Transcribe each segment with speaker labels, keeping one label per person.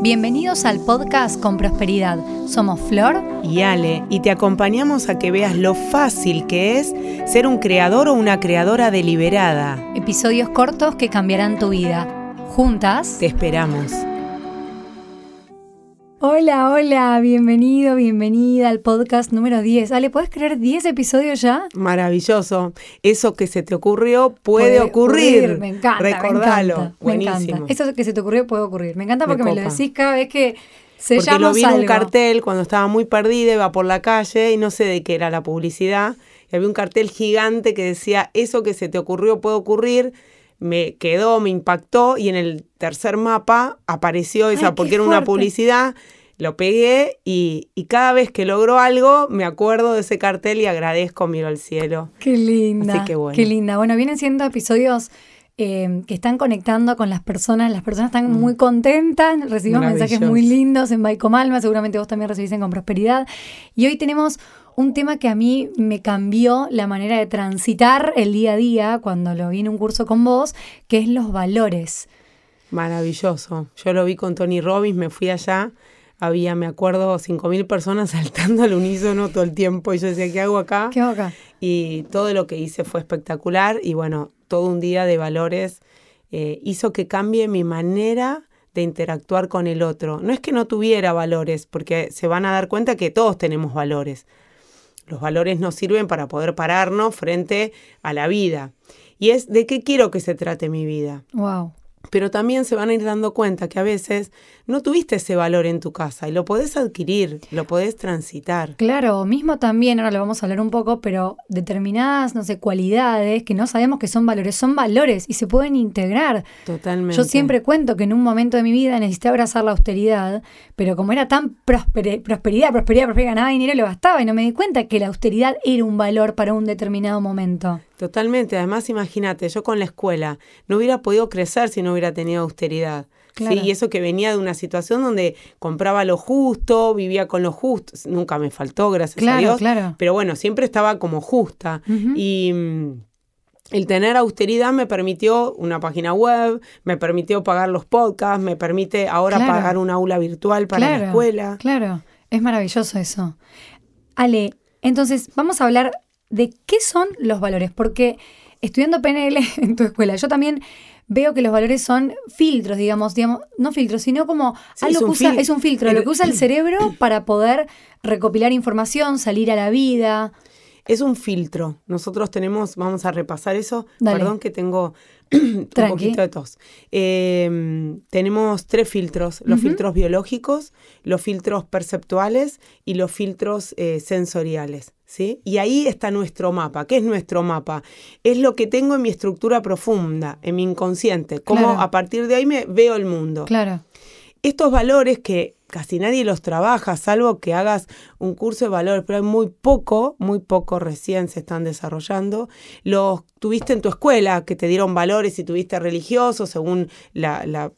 Speaker 1: Bienvenidos al podcast Con Prosperidad. Somos Flor
Speaker 2: y Ale y te acompañamos a que veas lo fácil que es ser un creador o una creadora deliberada.
Speaker 1: Episodios cortos que cambiarán tu vida. Juntas
Speaker 2: te esperamos.
Speaker 1: Hola, hola, bienvenido, bienvenida al podcast número 10. Ale, ¿puedes creer 10 episodios ya?
Speaker 2: Maravilloso. Eso que se te ocurrió puede, ocurrir.
Speaker 1: Me encanta.
Speaker 2: Recordalo.
Speaker 1: Me encanta. Eso que se te ocurrió puede ocurrir. Me encanta porque me, lo decís cada vez que se
Speaker 2: porque lo vi en un cartel cuando estaba muy perdida, iba por la calle y no sé de qué era la publicidad. Y había un cartel gigante que decía, eso que se te ocurrió puede ocurrir me quedó, me impactó y en el tercer mapa apareció esa, porque era una publicidad, lo pegué y, cada vez que logro algo me acuerdo de ese cartel y agradezco, miro al cielo.
Speaker 1: Qué linda. Qué linda. Bueno, vienen siendo episodios eh, que están conectando con las personas. Las personas están mm. muy contentas, recibimos mensajes muy lindos en Baico Malma, seguramente vos también recibís en Con Prosperidad. Y hoy tenemos un tema que a mí me cambió la manera de transitar el día a día cuando lo vi en un curso con vos, que es los valores.
Speaker 2: Maravilloso. Yo lo vi con Tony Robbins, me fui allá, había, me acuerdo, 5.000 personas saltando al unísono todo el tiempo y yo decía, ¿qué hago acá?
Speaker 1: ¿Qué hago acá?
Speaker 2: Y todo lo que hice fue espectacular y bueno, todo un día de valores eh, hizo que cambie mi manera de interactuar con el otro. No es que no tuviera valores, porque se van a dar cuenta que todos tenemos valores. Los valores nos sirven para poder pararnos frente a la vida. Y es de qué quiero que se trate mi vida.
Speaker 1: Wow
Speaker 2: pero también se van a ir dando cuenta que a veces no tuviste ese valor en tu casa y lo podés adquirir, lo podés transitar.
Speaker 1: Claro, mismo también, ahora lo vamos a hablar un poco, pero determinadas, no sé, cualidades que no sabemos que son valores, son valores y se pueden integrar.
Speaker 2: Totalmente.
Speaker 1: Yo siempre cuento que en un momento de mi vida necesité abrazar la austeridad, pero como era tan prosperidad, prosperidad, prosperidad, ganaba dinero, lo gastaba y no me di cuenta que la austeridad era un valor para un determinado momento.
Speaker 2: Totalmente. Además, imagínate, yo con la escuela no hubiera podido crecer si no hubiera tenido austeridad. ¿sí? Y eso que venía de una situación donde compraba lo justo, vivía con lo justo. Nunca me faltó, gracias a Dios.
Speaker 1: Claro.
Speaker 2: Pero bueno, siempre estaba como justa. Y mm, el tener austeridad me permitió una página web, me permitió pagar los podcasts, me permite ahora pagar una aula virtual para la escuela.
Speaker 1: Claro, es maravilloso eso. Ale, entonces vamos a hablar de qué son los valores, porque estudiando PNL en tu escuela, yo también veo que los valores son filtros, digamos, digamos no filtros, sino como algo que usa, es un filtro, lo que usa el cerebro para poder recopilar información, salir a la vida.
Speaker 2: Es un filtro. Nosotros tenemos, vamos a repasar eso. Perdón que tengo un poquito de tos. Em, tenemos tres filtros, los filtros biológicos, los filtros perceptuales y los filtros eh, sensoriales. ¿sí? Y ahí está nuestro mapa. ¿Qué es nuestro mapa? Es lo que tengo en mi estructura profunda, en mi inconsciente, cómo a partir de ahí me veo el mundo.
Speaker 1: Claro.
Speaker 2: Estos valores que casi nadie los trabaja, salvo que hagas un curso de valores, pero hay muy poco, muy poco recién se están desarrollando. Los tuviste en tu escuela, que te dieron valores y tuviste religiosos según la, la,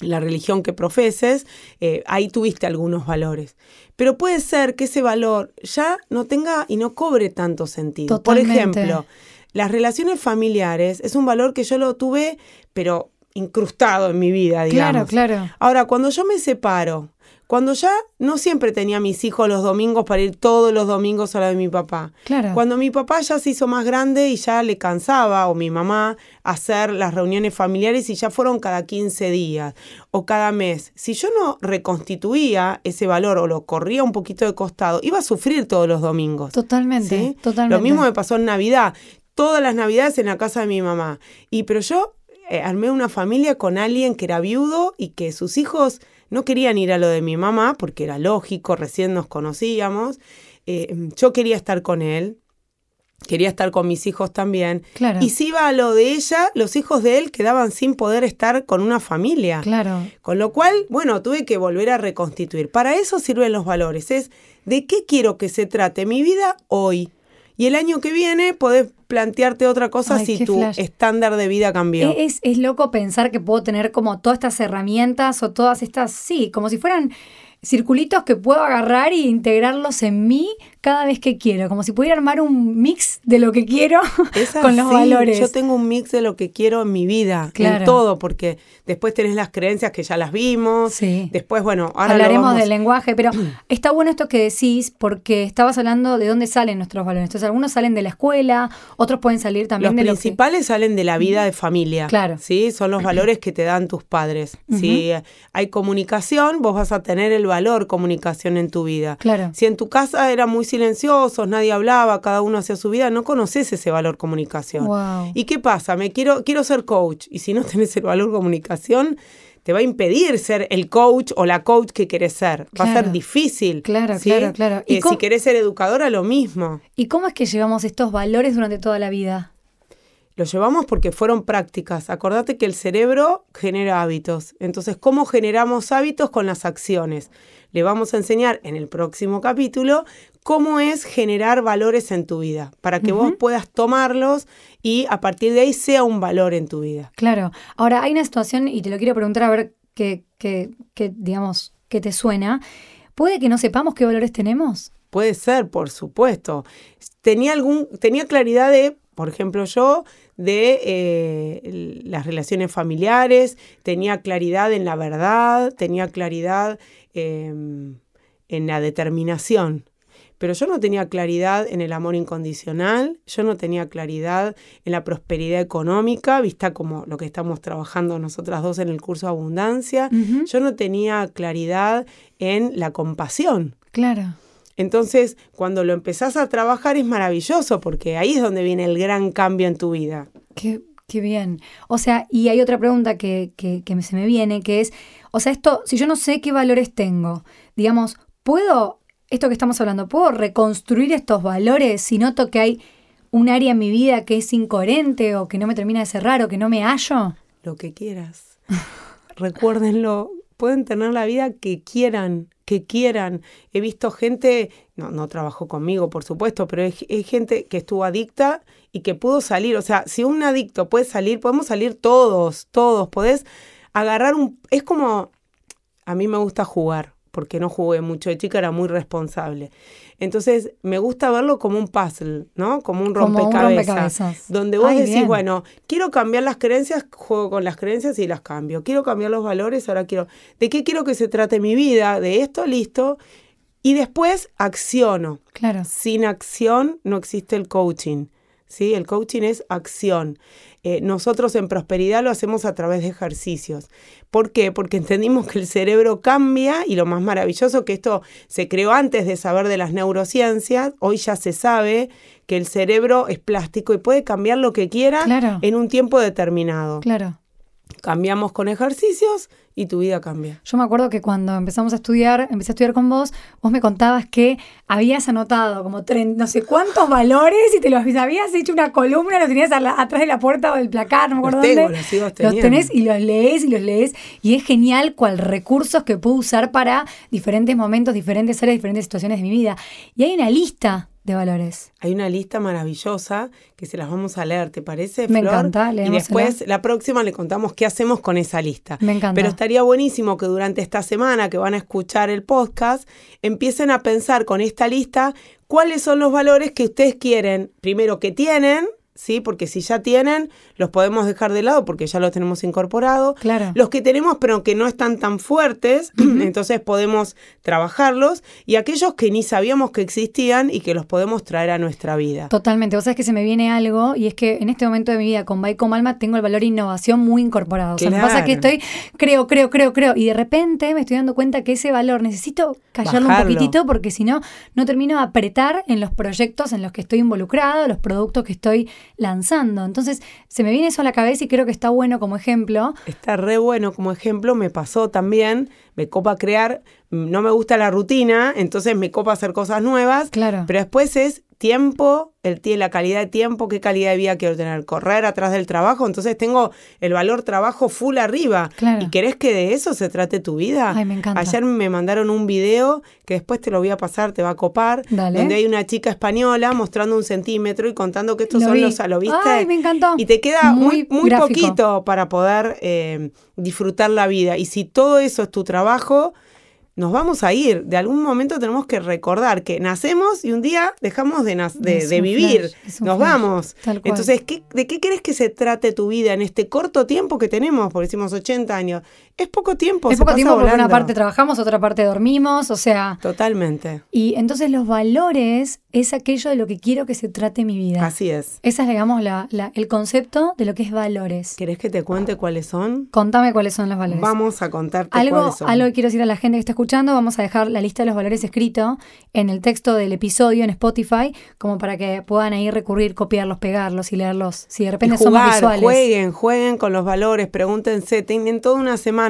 Speaker 2: la, religión que profeses, eh, ahí tuviste algunos valores. Pero puede ser que ese valor ya no tenga y no cobre tanto sentido. Por ejemplo, las relaciones familiares es un valor que yo lo tuve, pero incrustado en mi vida, digamos.
Speaker 1: Claro, claro.
Speaker 2: Ahora, cuando yo me separo, cuando ya no siempre tenía a mis hijos los domingos para ir todos los domingos a la de mi papá.
Speaker 1: Claro.
Speaker 2: Cuando mi papá ya se hizo más grande y ya le cansaba, o mi mamá, hacer las reuniones familiares y ya fueron cada 15 días o cada mes. Si yo no reconstituía ese valor o lo corría un poquito de costado, iba a sufrir todos los domingos.
Speaker 1: Totalmente, totalmente.
Speaker 2: Lo mismo me pasó en Navidad. Todas las Navidades en la casa de mi mamá. Y pero yo eh, armé una familia con alguien que era viudo y que sus hijos no querían ir a lo de mi mamá, porque era lógico, recién nos conocíamos. Eh, yo quería estar con él, quería estar con mis hijos también.
Speaker 1: Claro.
Speaker 2: Y si iba a lo de ella, los hijos de él quedaban sin poder estar con una familia.
Speaker 1: Claro.
Speaker 2: Con lo cual, bueno, tuve que volver a reconstituir. Para eso sirven los valores. Es de qué quiero que se trate mi vida hoy. Y el año que viene podés plantearte otra cosa si tu estándar de vida cambió.
Speaker 1: Es, es loco pensar que puedo tener como todas estas herramientas o todas estas, sí, como si fueran circulitos que puedo agarrar e integrarlos en mí cada vez que quiero, como si pudiera armar un mix de lo que quiero con los valores.
Speaker 2: Yo tengo un mix de lo que quiero en mi vida, en todo, porque después tenés las creencias que ya las vimos. Sí. Después, bueno, ahora
Speaker 1: hablaremos del lenguaje, pero está bueno esto que decís porque estabas hablando de dónde salen nuestros valores. Entonces, algunos salen de la escuela, otros pueden salir también
Speaker 2: los
Speaker 1: de
Speaker 2: Los principales salen de la vida de familia. Claro. Sí, son los valores que te dan tus padres. Si hay comunicación, vos vas a tener el valor comunicación en tu vida. Claro. Si en tu casa era muy silenciosos, nadie hablaba, cada uno hacía su vida, no conoces ese valor comunicación. ¿Y qué pasa? Me quiero, quiero ser coach y si no tenés el valor comunicación, te va a impedir ser el coach o la coach que querés ser. Va a ser difícil. Claro, claro, claro. ¿Y si querés ser educadora, lo mismo.
Speaker 1: ¿Y cómo es que llevamos estos valores durante toda la vida?
Speaker 2: Lo llevamos porque fueron prácticas. Acordate que el cerebro genera hábitos. Entonces, ¿cómo generamos hábitos con las acciones? Le vamos a enseñar en el próximo capítulo cómo es generar valores en tu vida, para que vos puedas tomarlos y a partir de ahí sea un valor en tu vida.
Speaker 1: Claro. Ahora, hay una situación, y te lo quiero preguntar a ver qué, qué, qué digamos, qué te suena. ¿Puede que no sepamos qué valores tenemos?
Speaker 2: Puede ser, por supuesto. Tenía, algún, tenía claridad de por ejemplo, yo de eh, las relaciones familiares, tenía claridad en la verdad, tenía claridad em, en la determinación. Pero yo no tenía claridad en el amor incondicional, yo no tenía claridad en la prosperidad económica, vista como lo que estamos trabajando nosotras dos en el curso de abundancia, yo no tenía claridad en la compasión. Claro. Entonces, cuando lo empezás a trabajar es maravilloso porque ahí es donde viene el gran cambio en tu vida.
Speaker 1: Qué, qué bien. O sea, y hay otra pregunta que, que, que se me viene, que es, o sea, esto, si yo no sé qué valores tengo, digamos, ¿puedo, esto que estamos hablando, ¿puedo reconstruir estos valores si noto que hay un área en mi vida que es incoherente o que no me termina de cerrar o que no me hallo?
Speaker 2: Lo que quieras. Recuérdenlo, pueden tener la vida que quieran que quieran. He visto gente, no, no trabajó conmigo, por supuesto, pero hay, gente que estuvo adicta y que pudo salir. O sea, si un adicto puede salir, podemos salir todos, todos. Podés agarrar un... Es como... A mí me gusta jugar, porque no jugué mucho de chica, era muy responsable. Entonces, me gusta verlo como un puzzle, ¿no? Como un rompecabezas. Donde vos decís, bueno, quiero cambiar las creencias, juego con las creencias y las cambio. Quiero cambiar los valores, ahora quiero. ¿De qué quiero que se trate mi vida? De esto, listo. Y después acciono. Claro. Sin acción no existe el coaching. ¿sí? El coaching es acción. Eh, nosotros en prosperidad lo hacemos a través de ejercicios. ¿Por qué? Porque entendimos que el cerebro cambia y lo más maravilloso que esto se creó antes de saber de las neurociencias, hoy ya se sabe que el cerebro es plástico y puede cambiar lo que quiera en un tiempo determinado. Claro. Cambiamos con ejercicios y tu vida cambia.
Speaker 1: Yo me acuerdo que cuando empezamos a estudiar, empecé a estudiar con vos, vos me contabas que habías anotado como no sé cuántos valores y te los habías hecho una columna, los tenías atrás de la puerta o del placar, no me acuerdo
Speaker 2: los
Speaker 1: dónde.
Speaker 2: Los,
Speaker 1: los tenés y los lees y los lees y es genial cuál recursos que puedo usar para diferentes momentos, diferentes áreas, diferentes situaciones de mi vida. Y hay una lista de valores.
Speaker 2: Hay una lista maravillosa que se las vamos a leer, ¿te parece?
Speaker 1: Me encanta,
Speaker 2: Y después, la próxima, le contamos qué hacemos con esa lista. Me encanta. Pero estaría buenísimo que durante esta semana que van a escuchar el podcast, empiecen a pensar con esta lista cuáles son los valores que ustedes quieren, primero que tienen, ¿sí? Porque si ya tienen, los podemos dejar de lado porque ya los tenemos incorporados. Claro. Los que tenemos pero que no están tan fuertes, entonces podemos trabajarlos. Y aquellos que ni sabíamos que existían y que los podemos traer a nuestra vida.
Speaker 1: Totalmente. Vos sabés que se me viene algo y es que en este momento de mi vida con Baico Alma tengo el valor innovación muy incorporado. O sea, me pasa que estoy, creo, creo, creo, creo. Y de repente me estoy dando cuenta que ese valor necesito callarlo un poquitito porque si no, no termino de apretar en los proyectos en los que estoy involucrado, los productos que estoy lanzando. Entonces, se me viene eso a la cabeza y creo que está bueno como ejemplo.
Speaker 2: Está re bueno como ejemplo, me pasó también, me copa crear, no me gusta la rutina, entonces me copa hacer cosas nuevas, claro. pero después es tiempo, el, la calidad de tiempo, qué calidad de vida quiero tener, correr atrás del trabajo, entonces tengo el valor trabajo full arriba. ¿Y querés que de eso se trate tu vida?
Speaker 1: Ay, me encanta.
Speaker 2: Ayer me mandaron un video que después te lo voy a pasar, te va a copar, donde hay una chica española mostrando un centímetro y contando que estos son los, ¿lo viste?
Speaker 1: Ay, me encantó.
Speaker 2: Y te queda muy, muy, poquito para poder eh, disfrutar la vida. Y si todo eso es tu trabajo, nos vamos a ir. De algún momento tenemos que recordar que nacemos y un día dejamos de, de, vivir. nos vamos. Entonces, ¿de qué crees que se trate tu vida en este corto tiempo que tenemos? Porque decimos 80 años. Es poco tiempo.
Speaker 1: Es poco tiempo porque una parte trabajamos, otra parte dormimos, o sea.
Speaker 2: Totalmente.
Speaker 1: Y entonces los valores es aquello de lo que quiero que se trate mi vida.
Speaker 2: Así es.
Speaker 1: Ese es, digamos, la, el concepto de lo que es valores.
Speaker 2: ¿Querés que te cuente cuáles son?
Speaker 1: Contame cuáles son los valores.
Speaker 2: Vamos a contarte
Speaker 1: algo,
Speaker 2: cuáles son.
Speaker 1: Algo que quiero decir a la gente que está escuchando, vamos a dejar la lista de los valores escrito en el texto del episodio en Spotify, como para que puedan ahí recurrir, copiarlos, pegarlos y leerlos. Si de repente son más visuales.
Speaker 2: Jueguen, jueguen con los valores, pregúntense, tienen toda una semana,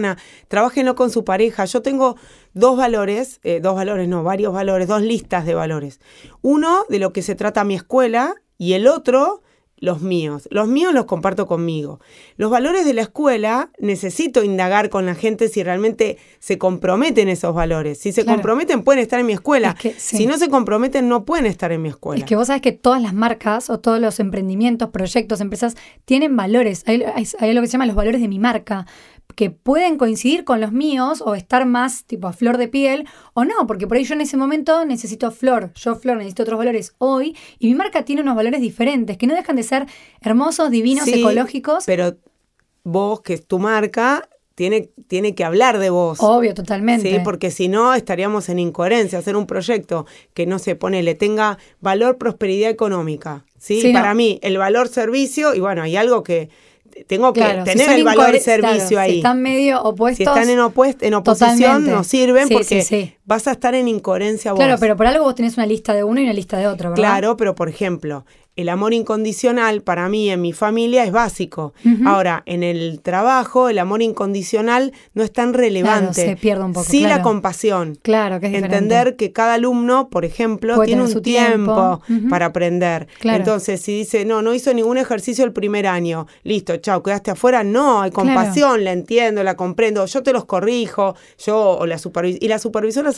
Speaker 2: trabajenlo con su pareja. Yo tengo dos valores, eh, dos valores, no, varios valores, dos listas de valores. Uno de lo que se trata mi escuela y el otro los míos. Los míos los comparto conmigo. Los valores de la escuela necesito indagar con la gente si realmente se comprometen esos valores. Si se comprometen pueden estar en mi escuela. Si no se comprometen no pueden estar en mi escuela.
Speaker 1: Es que vos sabes que todas las marcas o todos los emprendimientos, proyectos, empresas tienen valores. Hay, hay, lo que se llama los valores de mi marca que pueden coincidir con los míos o estar más tipo a flor de piel o no, porque por ahí yo en ese momento necesito flor, yo flor necesito otros valores hoy y mi marca tiene unos valores diferentes que no dejan de ser hermosos, divinos, ecológicos.
Speaker 2: Pero vos, que es tu marca, tiene, tiene que hablar de vos.
Speaker 1: Obvio, totalmente.
Speaker 2: Sí, porque si no estaríamos en incoherencia. Hacer un proyecto que no se pone, le tenga valor, prosperidad económica. Sí, para mí, el valor servicio, y bueno, hay algo que tengo que tener el valor servicio ahí. Si
Speaker 1: están medio opuestos. Si
Speaker 2: están en, en oposición, no sirven porque vas a estar en incoherencia vos.
Speaker 1: Claro, pero por algo vos tenés una lista de uno y una lista de otro, ¿verdad?
Speaker 2: Claro, pero por ejemplo, el amor incondicional para mí en mi familia es básico. Ahora, en el trabajo, el amor incondicional no es tan relevante.
Speaker 1: se pierde un poco.
Speaker 2: Sí, la compasión.
Speaker 1: Claro, que es
Speaker 2: Entender que cada alumno, por ejemplo, tiene un tiempo, para aprender. Entonces, si dice, no, no hizo ningún ejercicio el primer año, listo, chao, quedaste afuera, no, hay compasión, la entiendo, la comprendo, yo te los corrijo, yo o la supervisora. Y las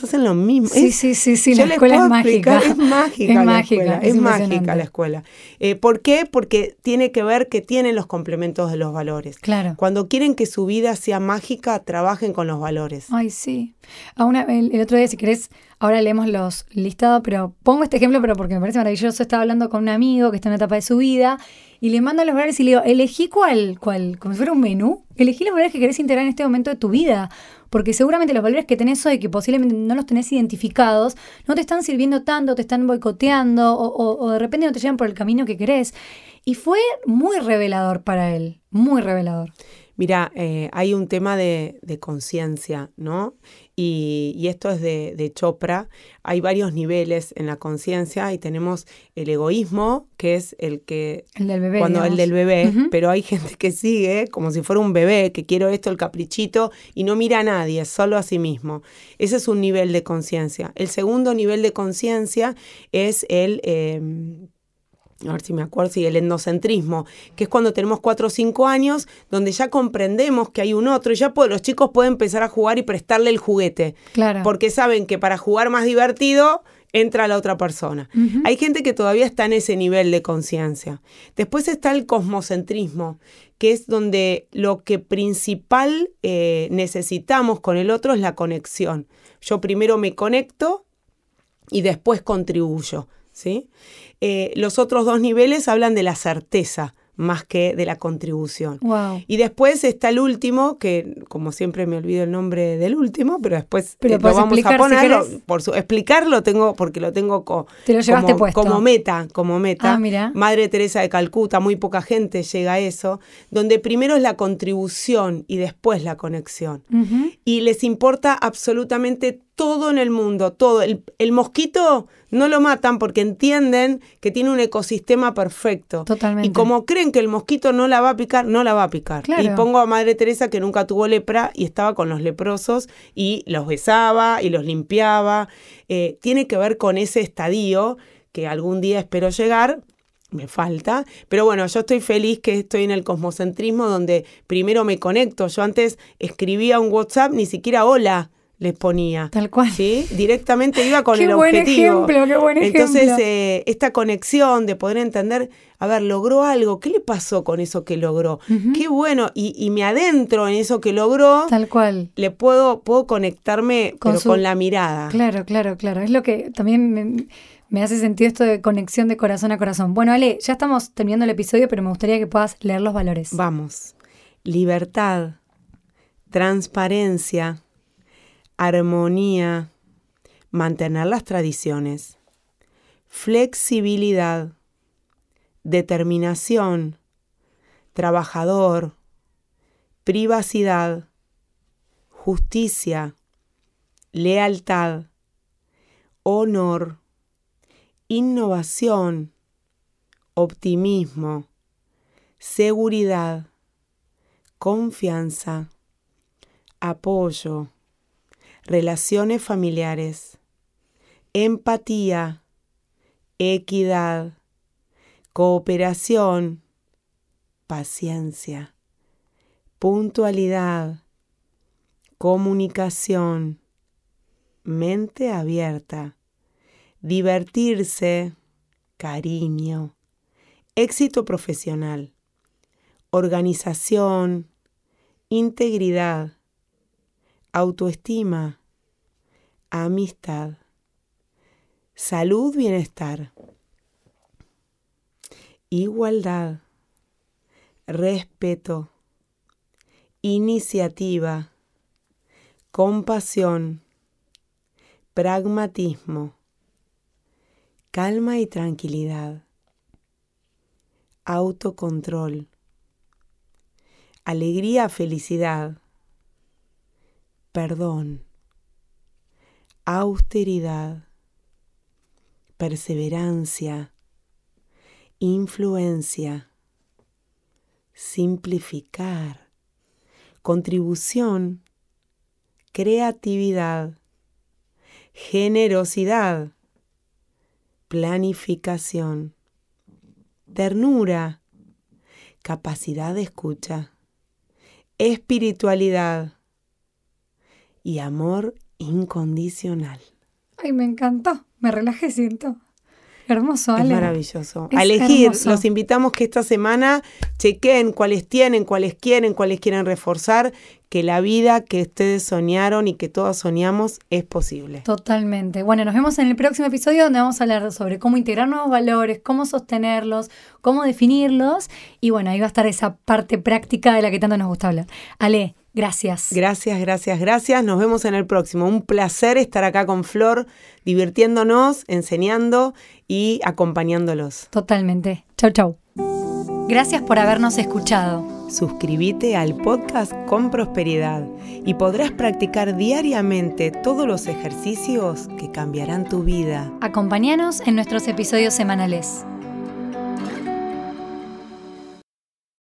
Speaker 2: hacen lo mismo.
Speaker 1: Sí, sí, sí, sí, la escuela es mágica.
Speaker 2: Es mágica. Es mágica, es mágica la escuela. Eh, ¿Por qué? Porque tiene que ver que tienen los complementos de los valores.
Speaker 1: Claro.
Speaker 2: Cuando quieren que su vida sea mágica, trabajen con los valores.
Speaker 1: Ay, sí. el, otro día, si querés, ahora leemos los listados, pero pongo este ejemplo, pero porque me parece maravilloso. Estaba hablando con un amigo que está en una etapa de su vida y le mando los valores y le digo, elegí cuál, cuál, como si fuera un menú, elegí los valores que querés integrar en este momento de tu vida porque seguramente los valores que tenés hoy, que posiblemente no los tenés identificados, no te están sirviendo tanto, te están boicoteando o, de repente no te llevan por el camino que querés. Y fue muy revelador para él, muy revelador.
Speaker 2: Mira, eh, hay un tema de conciencia, ¿no? Y, esto es de, Chopra. Hay varios niveles en la conciencia y tenemos el egoísmo, que es el que...
Speaker 1: El del bebé.
Speaker 2: Cuando el del bebé, pero hay gente que sigue como si fuera un bebé, que quiero esto, el caprichito, y no mira a nadie, solo a sí mismo. Ese es un nivel de conciencia. El segundo nivel de conciencia es el... Em, a ver si me acuerdo, sí, el endocentrismo, que es cuando tenemos cuatro o cinco años, donde ya comprendemos que hay un otro, y ya los chicos pueden empezar a jugar y prestarle el juguete.
Speaker 1: Claro.
Speaker 2: Porque saben que para jugar más divertido entra la otra persona. Hay gente que todavía está en ese nivel de conciencia. Después está el cosmocentrismo, que es donde lo que principal eh, necesitamos con el otro es la conexión. Yo primero me conecto y después contribuyo. ¿Sí? Eh, los otros dos niveles hablan de la certeza más que de la contribución. Y después está el último, que como siempre me olvido el nombre del último, pero después
Speaker 1: pero eh, lo vamos a poner,
Speaker 2: por su, explicarlo tengo, porque lo tengo como, meta, como meta.
Speaker 1: Ah, mira.
Speaker 2: Madre Teresa de Calcuta, muy poca gente llega a eso, donde primero es la contribución y después la conexión. Y les importa absolutamente todo en el mundo, todo. El, el, mosquito no lo matan porque entienden que tiene un ecosistema perfecto.
Speaker 1: Totalmente.
Speaker 2: Y como creen que el mosquito no la va a picar, no la va a picar. Y pongo a Madre Teresa que nunca tuvo lepra y estaba con los leprosos y los besaba y los limpiaba. Eh, tiene que ver con ese estadio que algún día espero llegar, me falta. Pero bueno, yo estoy feliz que estoy en el cosmocentrismo donde primero me conecto. Yo antes escribía un WhatsApp, ni siquiera hola les ponía.
Speaker 1: Tal cual.
Speaker 2: ¿sí? Directamente iba con
Speaker 1: qué
Speaker 2: el
Speaker 1: buen
Speaker 2: objetivo.
Speaker 1: Ejemplo, qué buen
Speaker 2: Entonces,
Speaker 1: ejemplo.
Speaker 2: eh, esta conexión de poder entender, a ver, logró algo, ¿qué le pasó con eso que logró? Qué bueno, y, y, me adentro en eso que logró.
Speaker 1: Tal cual.
Speaker 2: Le puedo, puedo conectarme, con pero con la mirada.
Speaker 1: Claro, claro, claro. Es lo que también me, me hace sentido esto de conexión de corazón a corazón. Bueno, Ale, ya estamos terminando el episodio, pero me gustaría que puedas leer los valores.
Speaker 2: Vamos. Libertad, transparencia, armonía, mantener las tradiciones, flexibilidad, determinación, trabajador, privacidad, justicia, lealtad, honor, innovación, optimismo, seguridad, confianza, apoyo, relaciones familiares, empatía, equidad, cooperación, paciencia, puntualidad, comunicación, mente abierta, divertirse, cariño, éxito profesional, organización, integridad, autoestima, amistad, salud, bienestar, igualdad, respeto, iniciativa, compasión, pragmatismo, calma y tranquilidad, autocontrol, alegría, felicidad, perdón, austeridad, perseverancia, influencia, simplificar, contribución, creatividad, generosidad, planificación, ternura, capacidad de escucha, espiritualidad, y amor incondicional.
Speaker 1: Ay, me encantó. Me relajé, siento. Hermoso, Ale.
Speaker 2: Es maravilloso. a elegir, los invitamos que esta semana chequen cuáles tienen, cuáles quieren, cuáles quieren reforzar, que la vida que ustedes soñaron y que todas soñamos es posible.
Speaker 1: Totalmente. Bueno, nos vemos en el próximo episodio donde vamos a hablar sobre cómo integrar nuevos valores, cómo sostenerlos, cómo definirlos. Y bueno, ahí va a estar esa parte práctica de la que tanto nos gusta hablar. Ale, Gracias.
Speaker 2: Gracias, gracias, gracias. Nos vemos en el próximo. Un placer estar acá con Flor, divirtiéndonos, enseñando y acompañándolos.
Speaker 1: Totalmente. Chau, chau. Gracias por habernos escuchado.
Speaker 2: Suscríbete al podcast con prosperidad y podrás practicar diariamente todos los ejercicios que cambiarán tu vida.
Speaker 1: Acompáñanos en nuestros episodios semanales.